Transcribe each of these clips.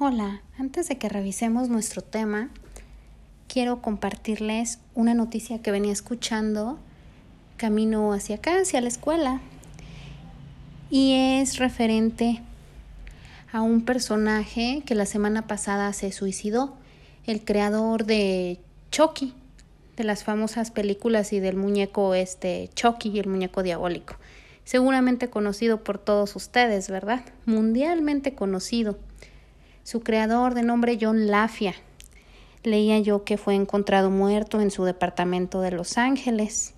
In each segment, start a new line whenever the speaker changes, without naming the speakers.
Hola, antes de que revisemos nuestro tema, quiero compartirles una noticia que venía escuchando camino hacia acá, hacia la escuela, y es referente a un personaje que la semana pasada se suicidó, el creador de Chucky, de las famosas películas y del muñeco este Chucky, el muñeco diabólico. Seguramente conocido por todos ustedes, ¿verdad? Mundialmente conocido su creador, de nombre John Lafia, leía yo que fue encontrado muerto en su departamento de Los Ángeles.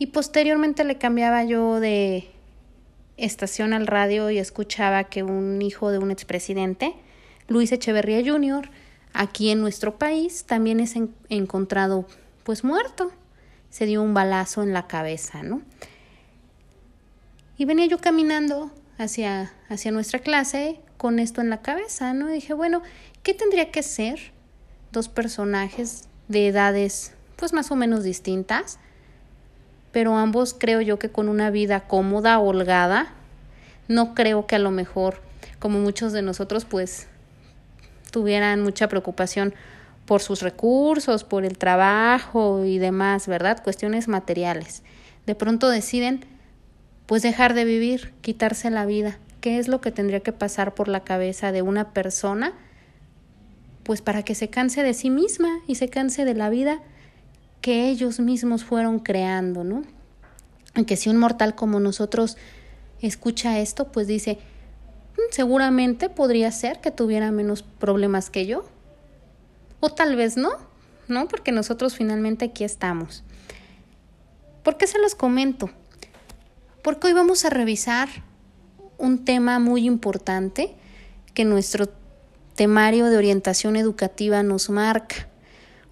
Y posteriormente le cambiaba yo de estación al radio y escuchaba que un hijo de un expresidente, Luis Echeverría Jr., aquí en nuestro país también es encontrado pues muerto. Se dio un balazo en la cabeza, ¿no? Y venía yo caminando hacia, hacia nuestra clase con esto en la cabeza, ¿no? dije, bueno, ¿qué tendría que ser dos personajes de edades pues más o menos distintas, pero ambos creo yo que con una vida cómoda, holgada, no creo que a lo mejor, como muchos de nosotros, pues tuvieran mucha preocupación por sus recursos, por el trabajo y demás, ¿verdad? Cuestiones materiales. De pronto deciden pues dejar de vivir, quitarse la vida qué es lo que tendría que pasar por la cabeza de una persona, pues para que se canse de sí misma y se canse de la vida que ellos mismos fueron creando, ¿no? Aunque si un mortal como nosotros escucha esto, pues dice, mm, seguramente podría ser que tuviera menos problemas que yo. O tal vez no, ¿no? Porque nosotros finalmente aquí estamos. ¿Por qué se los comento? Porque hoy vamos a revisar un tema muy importante que nuestro temario de orientación educativa nos marca.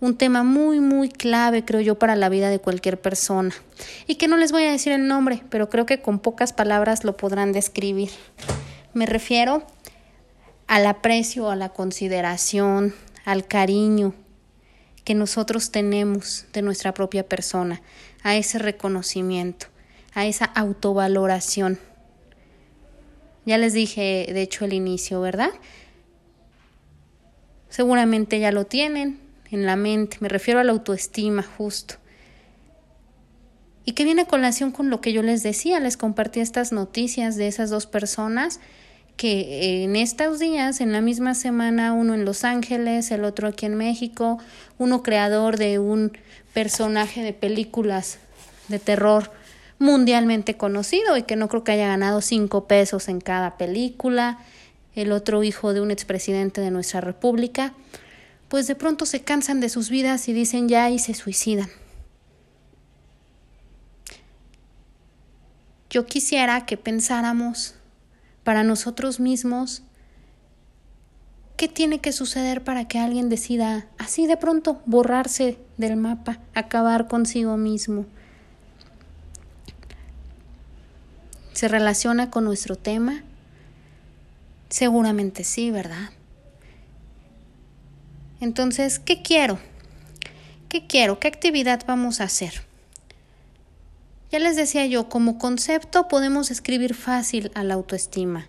Un tema muy, muy clave, creo yo, para la vida de cualquier persona. Y que no les voy a decir el nombre, pero creo que con pocas palabras lo podrán describir. Me refiero al aprecio, a la consideración, al cariño que nosotros tenemos de nuestra propia persona, a ese reconocimiento, a esa autovaloración. Ya les dije, de hecho, el inicio, ¿verdad? Seguramente ya lo tienen en la mente, me refiero a la autoestima, justo. Y que viene a colación con lo que yo les decía, les compartí estas noticias de esas dos personas que en estos días, en la misma semana, uno en Los Ángeles, el otro aquí en México, uno creador de un personaje de películas de terror mundialmente conocido y que no creo que haya ganado cinco pesos en cada película, el otro hijo de un expresidente de nuestra república, pues de pronto se cansan de sus vidas y dicen ya y se suicidan. Yo quisiera que pensáramos para nosotros mismos qué tiene que suceder para que alguien decida así de pronto borrarse del mapa, acabar consigo mismo. ¿Se relaciona con nuestro tema? Seguramente sí, ¿verdad? Entonces, ¿qué quiero? ¿Qué quiero? ¿Qué actividad vamos a hacer? Ya les decía yo, como concepto podemos escribir fácil a la autoestima.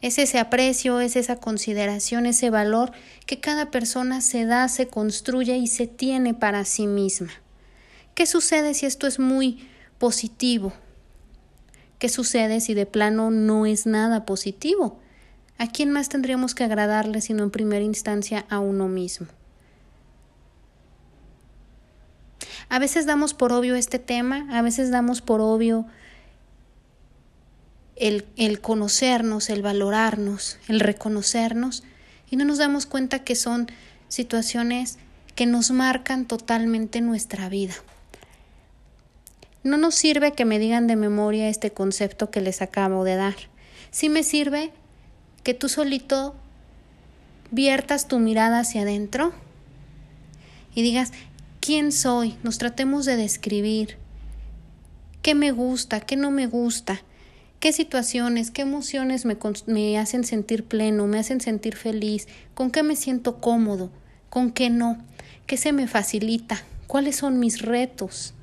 Es ese aprecio, es esa consideración, ese valor que cada persona se da, se construye y se tiene para sí misma. ¿Qué sucede si esto es muy positivo, ¿Qué sucede si de plano no es nada positivo? ¿A quién más tendríamos que agradarle sino en primera instancia a uno mismo? A veces damos por obvio este tema, a veces damos por obvio el, el, conocernos, el valorarnos, el reconocernos, y no nos damos cuenta que son situaciones que nos marcan totalmente nuestra vida. No nos sirve que me digan de memoria este concepto que les acabo de dar. Sí me sirve que tú solito viertas tu mirada hacia adentro y digas, ¿quién soy? Nos tratemos de describir qué me gusta, qué no me gusta, qué situaciones, qué emociones me, me hacen sentir pleno, me hacen sentir feliz, con qué me siento cómodo, con qué no, qué se me facilita, cuáles son mis retos.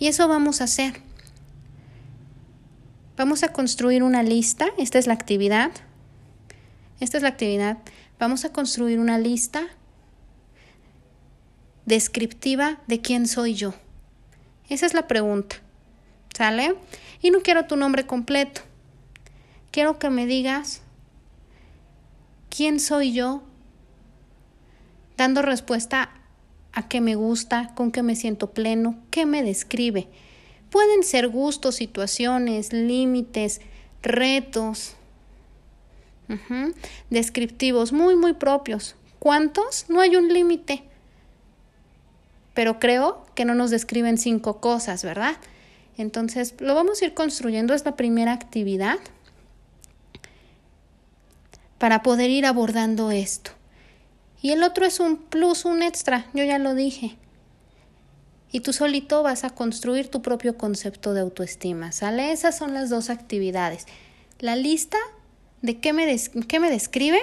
Y eso vamos a hacer. Vamos a construir una lista, esta es la actividad. Esta es la actividad. Vamos a construir una lista descriptiva de quién soy yo. Esa es la pregunta. ¿Sale? Y no quiero tu nombre completo. Quiero que me digas quién soy yo dando respuesta a qué me gusta, con qué me siento pleno, qué me describe. Pueden ser gustos, situaciones, límites, retos, descriptivos muy, muy propios. ¿Cuántos? No hay un límite. Pero creo que no nos describen cinco cosas, ¿verdad? Entonces, lo vamos a ir construyendo, esta primera actividad para poder ir abordando esto. Y el otro es un plus, un extra, yo ya lo dije. Y tú solito vas a construir tu propio concepto de autoestima, ¿sale? Esas son las dos actividades. La lista de qué me, qué me describe